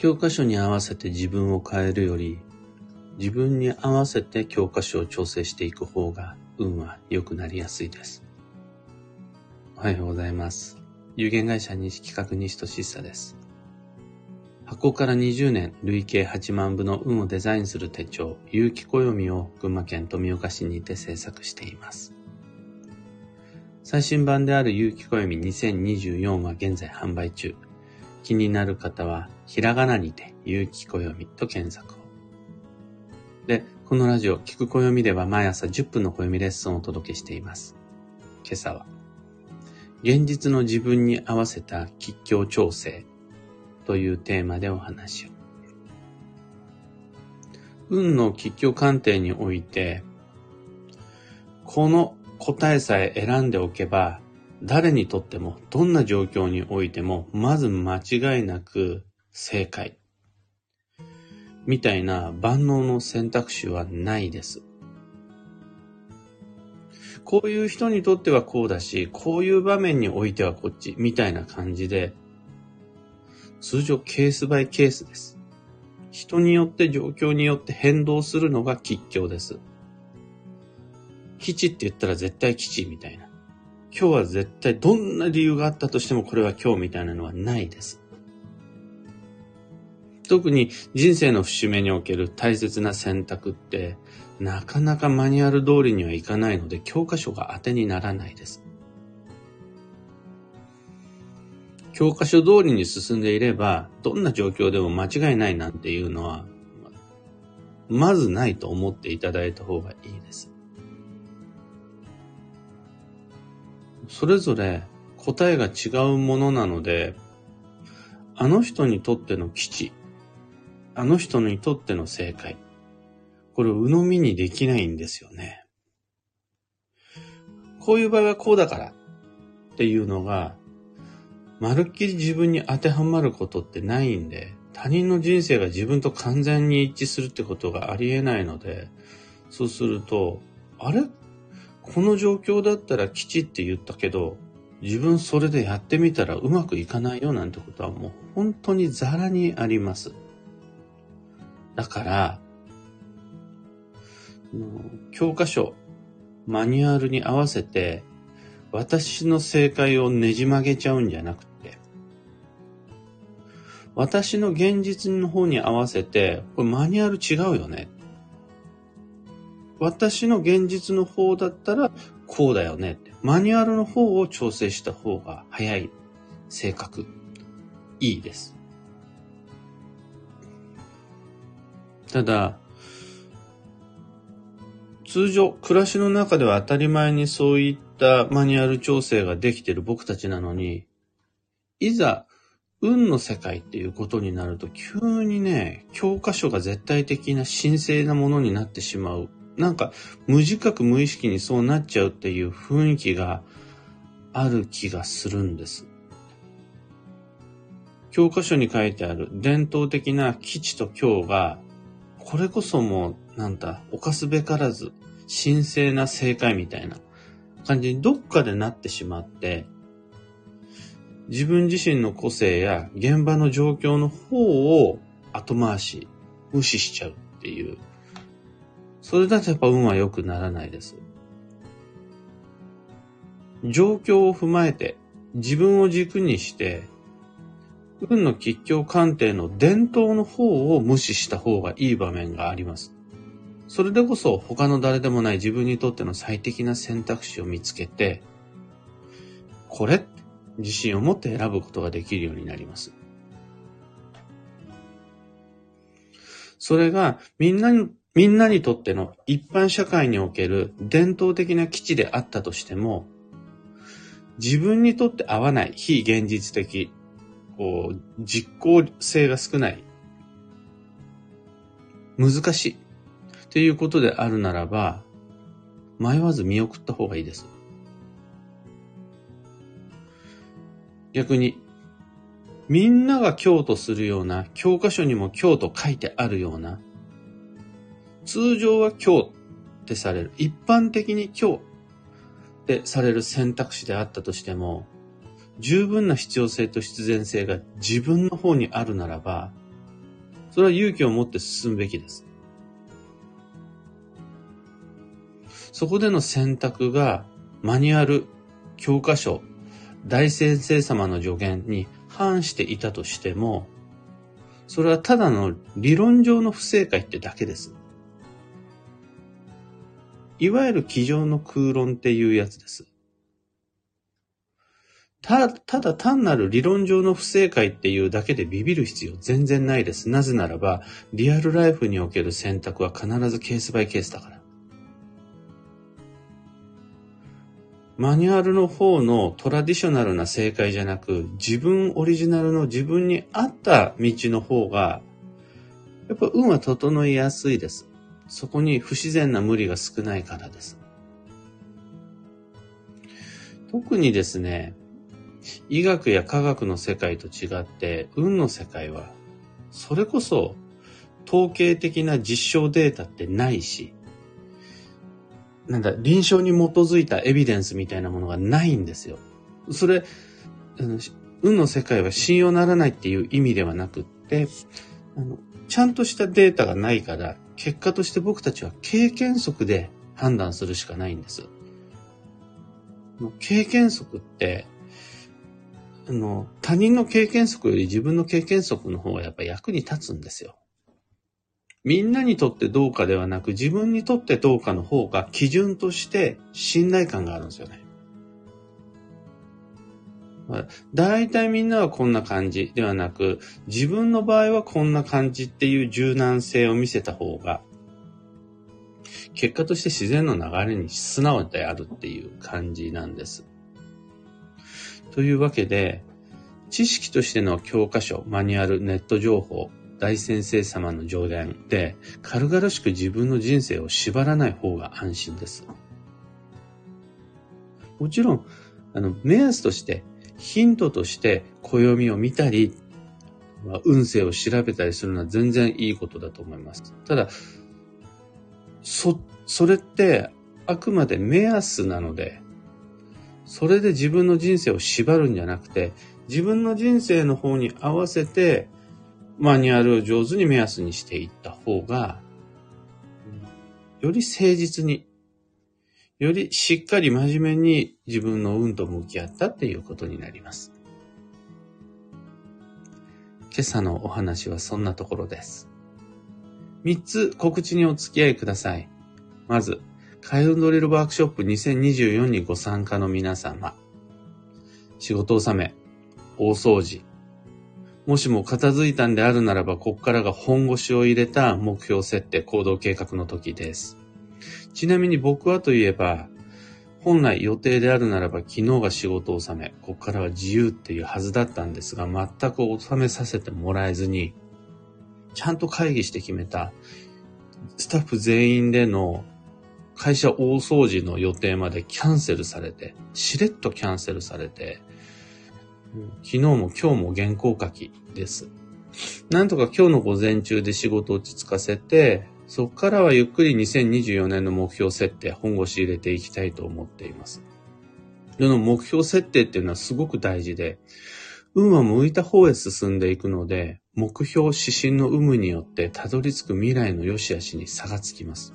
教科書に合わせて自分を変えるより、自分に合わせて教科書を調整していく方が運は良くなりやすいです。おはようございます。有限会社西企画西俊久です。発行から20年、累計8万部の運をデザインする手帳、有機暦を群馬県富岡市にて制作しています。最新版である有機暦2024は現在販売中。気になる方は、ひらがなにて、有機暦と検索を。で、このラジオ、聞く暦では毎朝10分の暦レッスンをお届けしています。今朝は、現実の自分に合わせた吉祥調整というテーマでお話を。運の吉祥鑑定において、この答えさえ選んでおけば、誰にとっても、どんな状況においても、まず間違いなく正解。みたいな万能の選択肢はないです。こういう人にとってはこうだし、こういう場面においてはこっち、みたいな感じで、通常ケースバイケースです。人によって状況によって変動するのが吉祥です。基地って言ったら絶対基地みたいな。今日は絶対どんな理由があったとしてもこれは今日みたいなのはないです。特に人生の節目における大切な選択ってなかなかマニュアル通りにはいかないので教科書が当てにならないです。教科書通りに進んでいればどんな状況でも間違いないなんていうのはまずないと思っていただいた方がいいです。それぞれ答えが違うものなので、あの人にとっての基地、あの人にとっての正解、これを鵜呑みにできないんですよね。こういう場合はこうだからっていうのが、まるっきり自分に当てはまることってないんで、他人の人生が自分と完全に一致するってことがありえないので、そうすると、あれ？この状況だったら基地って言ったけど、自分それでやってみたらうまくいかないよなんてことはもう本当にザラにあります。だから、教科書、マニュアルに合わせて、私の正解をねじ曲げちゃうんじゃなくて、私の現実の方に合わせて、これマニュアル違うよね。私の現実の方だったらこうだよねって。マニュアルの方を調整した方が早い、正確、いいです。ただ、通常、暮らしの中では当たり前にそういったマニュアル調整ができている僕たちなのに、いざ、運の世界っていうことになると、急にね、教科書が絶対的な神聖なものになってしまうなんか無自覚無意識にそうなっちゃうっていう雰囲気がある気がするんです。教科書に書いてある伝統的な基地と今日が、これこそもう、なんだ、犯すべからず、神聖な正解みたいな感じにどっかでなってしまって、自分自身の個性や現場の状況の方を後回し、無視しちゃうっていうそれだとやっぱ運は良くならないです。状況を踏まえて、自分を軸にして、運の吉祥鑑定の伝統の方を無視した方がいい場面があります。それでこそ他の誰でもない自分にとっての最適な選択肢を見つけて、これ自信を持って選ぶことができるようになります。それがみんなにみんなにとっての一般社会における伝統的な基地であったとしても、自分にとって合わない非現実的、こう、実効性が少ない、難しいっていうことであるならば、迷わず見送った方がいいです。逆に、みんなが京とするような、教科書にも京と書いてあるような、通常は今日ってされる。一般的に今日ってされる選択肢であったとしても、十分な必要性と必然性が自分の方にあるならば、それは勇気を持って進むべきです。そこでの選択がマニュアル、教科書、大先生様の助言に反していたとしても、それはただの理論上の不正解ってだけです。いわゆる机上の空論っていうやつです。た、ただ単なる理論上の不正解っていうだけでビビる必要全然ないです。なぜならば、リアルライフにおける選択は必ずケースバイケースだから。マニュアルの方のトラディショナルな正解じゃなく、自分オリジナルの自分に合った道の方が、やっぱ運は整いやすいです。そこに不自然な無理が少ないからです。特にですね、医学や科学の世界と違って、運の世界は、それこそ統計的な実証データってないし、なんだ、臨床に基づいたエビデンスみたいなものがないんですよ。それ、運の世界は信用ならないっていう意味ではなくって、あのちゃんとしたデータがないから、結果として僕たちは経験則で判断するしかないんです。経験則って、あの、他人の経験則より自分の経験則の方がやっぱ役に立つんですよ。みんなにとってどうかではなく自分にとってどうかの方が基準として信頼感があるんですよね。大体みんなはこんな感じではなく、自分の場合はこんな感じっていう柔軟性を見せた方が、結果として自然の流れに素直であるっていう感じなんです。というわけで、知識としての教科書、マニュアル、ネット情報、大先生様の上言で、軽々しく自分の人生を縛らない方が安心です。もちろん、あの、目安としてヒントとして暦を見たり、運勢を調べたりするのは全然いいことだと思います。ただ、そ、それってあくまで目安なので、それで自分の人生を縛るんじゃなくて、自分の人生の方に合わせて、マニュアルを上手に目安にしていった方が、より誠実によりしっかり真面目に自分の運と向き合ったっていうことになります。今朝のお話はそんなところです。三つ告知にお付き合いください。まず、開運ドリルワークショップ2024にご参加の皆様。仕事納め、大掃除。もしも片付いたんであるならば、ここからが本腰を入れた目標設定、行動計画の時です。ちなみに僕はといえば、本来予定であるならば昨日が仕事納め、ここからは自由っていうはずだったんですが、全く納めさせてもらえずに、ちゃんと会議して決めた、スタッフ全員での会社大掃除の予定までキャンセルされて、しれっとキャンセルされて、昨日も今日も原稿書きです。なんとか今日の午前中で仕事落ち着かせて、そこからはゆっくり2024年の目標設定、本腰入れていきたいと思っています。その目標設定っていうのはすごく大事で、運は向いた方へ進んでいくので、目標指針の有無によってたどり着く未来の良し悪しに差がつきます。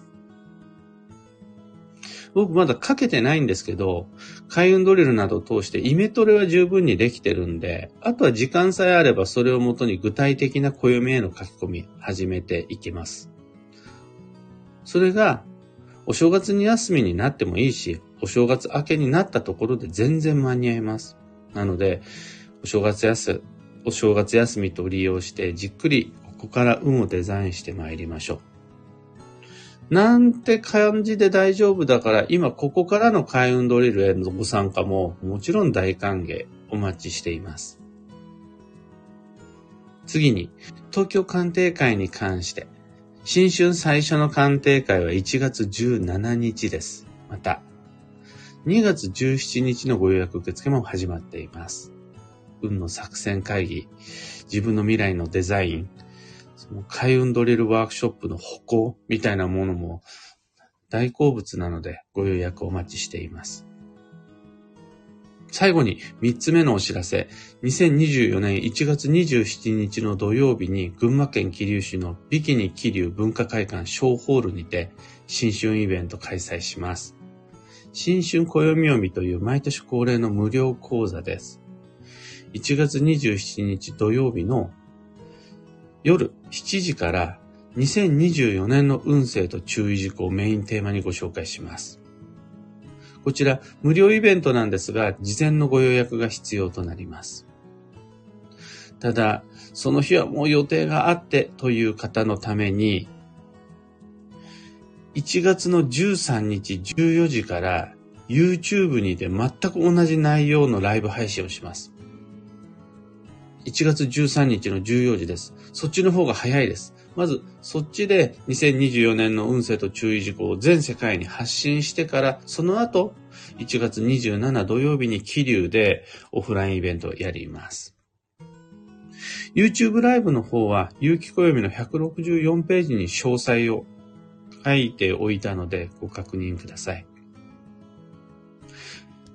僕まだかけてないんですけど、開運ドリルなどを通してイメトレは十分にできてるんで、あとは時間さえあればそれをもとに具体的な暦への書き込み始めていきます。それが、お正月に休みになってもいいし、お正月明けになったところで全然間に合います。なので、お正月休、お正月休みと利用してじっくりここから運をデザインして参りましょう。なんて感じで大丈夫だから、今ここからの開運ドリルへのご参加ももちろん大歓迎お待ちしています。次に、東京鑑定会に関して、新春最初の鑑定会は1月17日です。また、2月17日のご予約受付も始まっています。運の作戦会議、自分の未来のデザイン、その開運ドリルワークショップの歩行みたいなものも大好物なのでご予約お待ちしています。最後に3つ目のお知らせ。2024年1月27日の土曜日に群馬県桐生市のビキニ桐生文化会館小ホールにて新春イベント開催します。新春暦読みという毎年恒例の無料講座です。1月27日土曜日の夜7時から2024年の運勢と注意事項をメインテーマにご紹介します。こちら無料イベントなんですが、事前のご予約が必要となります。ただ、その日はもう予定があってという方のために、1月の13日14時から YouTube にて全く同じ内容のライブ配信をします。1月13日の14時です。そっちの方が早いです。まず、そっちで2024年の運勢と注意事項を全世界に発信してから、その後、1月27土曜日に桐生でオフラインイベントをやります。YouTube ライブの方は、有機暦の164ページに詳細を書いておいたのでご確認ください。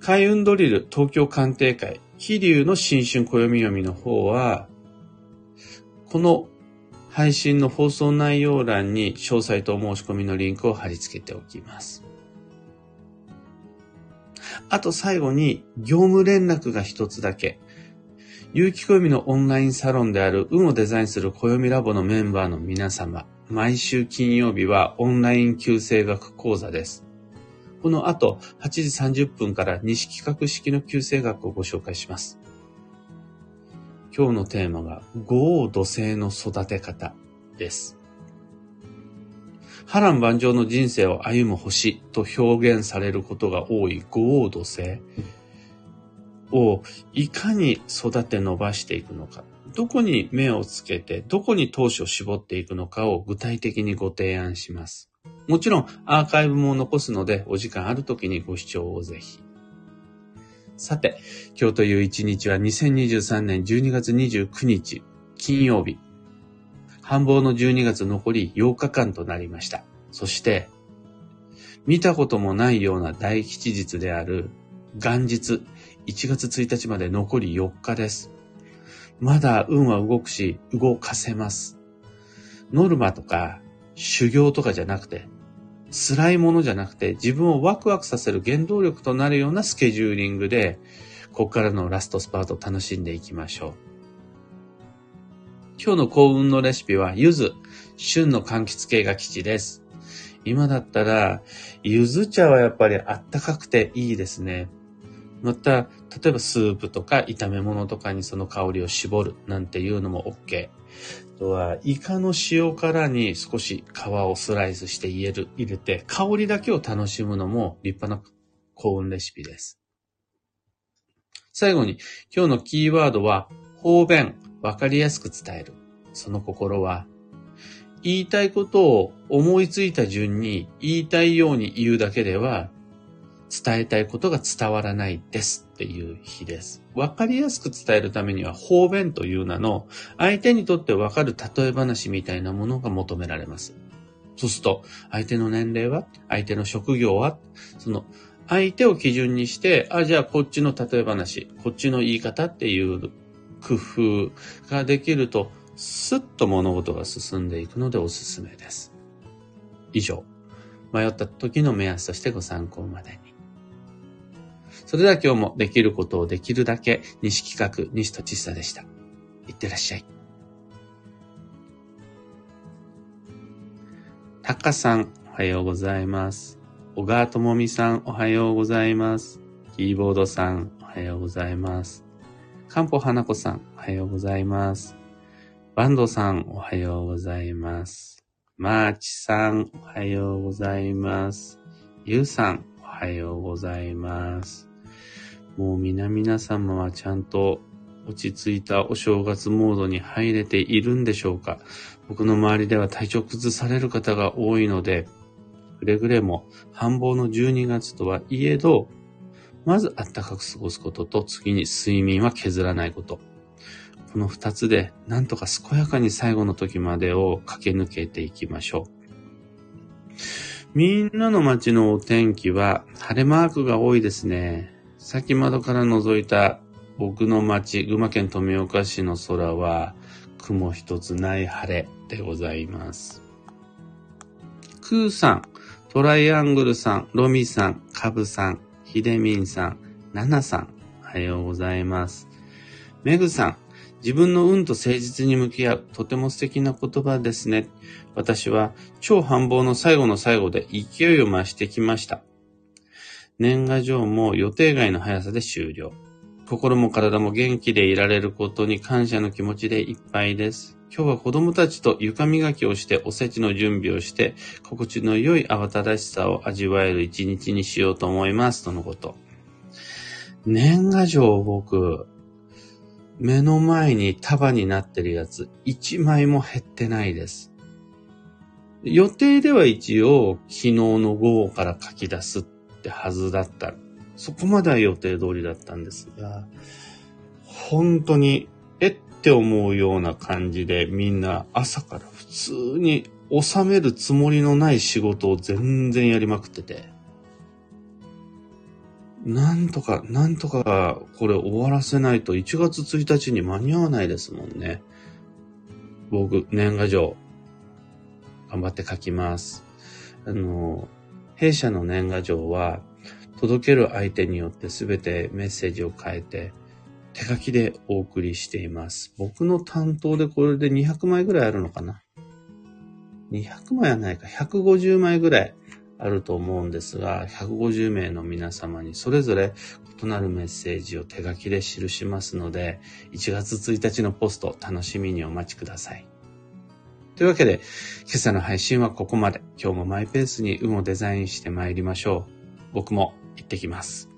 開運ドリル東京鑑定会、飛竜の新春暦読みの方は、この配信の放送内容欄に詳細と申し込みのリンクを貼り付けておきます。あと最後に業務連絡が一つだけ。有機暦のオンラインサロンである運をデザインする暦ラボのメンバーの皆様、毎週金曜日はオンライン旧正学講座です。この後、8時30分から西企画式の旧正学をご紹介します。今日のテーマが、豪土星の育て方です。波乱万丈の人生を歩む星と表現されることが多い豪土星をいかに育て伸ばしていくのか。どこに目をつけて、どこに投資を絞っていくのかを具体的にご提案します。もちろんアーカイブも残すので、お時間ある時にご視聴をぜひ。さて、今日という一日は2023年12月29日、金曜日。繁忙の12月残り8日間となりました。そして、見たこともないような大吉日である元日1月1日まで残り4日です。まだ運は動くし、動かせます。ノルマとか修行とかじゃなくて、辛いものじゃなくて、自分をワクワクさせる原動力となるようなスケジューリングで、ここからのラストスパートを楽しんでいきましょう。今日の幸運のレシピは、柚子、旬の柑橘系が基地です。今だったら、柚子茶はやっぱりあったかくていいですね。また、例えばスープとか炒め物とかにその香りを絞るなんていうのも OK。とは、イカの塩辛に少し皮をスライスして入れる、入れて、香りだけを楽しむのも立派な幸運レシピです。最後に、今日のキーワードは、方便、わかりやすく伝える。その心は、言いたいことを思いついた順に言いたいように言うだけでは伝えたいことが伝わらないですっていう日です。わかりやすく伝えるためには方便という名の相手にとってわかる例え話みたいなものが求められます。そうすると、相手の年齢は？相手の職業は？その相手を基準にして、あ、じゃあこっちの例え話、こっちの言い方っていう工夫ができると、スッと物事が進んでいくのでおすすめです。以上、迷った時の目安としてご参考までに。それでは今日もできることをできるだけ、西企画、西とちさでした。いってらっしゃい。たかさん、おはようございます。小川智美さん、おはようございます。キーボードさん、おはようございます。かんぽ花子さん、おはようございます。バンドさん、おはようございます。マーチさん、おはようございます。ゆうさん、おはようございます。もう皆々様はちゃんと落ち着いたお正月モードに入れているんでしょうか？僕の周りでは体調崩される方が多いので、くれぐれも繁忙の12月とはいえど、まず暖かく過ごすことと次に睡眠は削らないこと。この二つでなんとか健やかに最後の時までを駆け抜けていきましょう。みんなの街のお天気は晴れマークが多いですね。先窓から覗いた僕の町、群馬県富岡市の空は、雲一つない晴れでございます。クーさん、トライアングルさん、ロミさん、カブさん、ヒデミンさん、ナナさん、おはようございます。メグさん、自分の運と誠実に向き合う、とても素敵な言葉ですね。私は超繁忙の最後の最後で勢いを増してきました。年賀状も予定外の速さで終了。心も体も元気でいられることに感謝の気持ちでいっぱいです。今日は子供たちと床磨きをしておせちの準備をして、心地の良い慌ただしさを味わえる一日にしようと思います。とのこと。年賀状を僕、目の前に束になってるやつ、一枚も減ってないです。予定では一応、昨日の午後から書き出すっってはずだった。そこまでは予定通りだったんですが、本当に、えって思うような感じでみんな朝から普通に収めるつもりのない仕事を全然やりまくってて。なんとか、なんとか、これ終わらせないと1月1日に間に合わないですもんね。僕、年賀状、頑張って書きます。あの、弊社の年賀状は、届ける相手によって全てメッセージを変えて、手書きでお送りしています。僕の担当でこれで200枚ぐらいあるのかな ?200 枚はないか、150枚ぐらいあると思うんですが、150名の皆様にそれぞれ異なるメッセージを手書きで記しますので、1月1日のポスト楽しみにお待ちください。というわけで、今朝の配信はここまで。今日もマイペースに運をデザインして参りましょう。僕も行ってきます。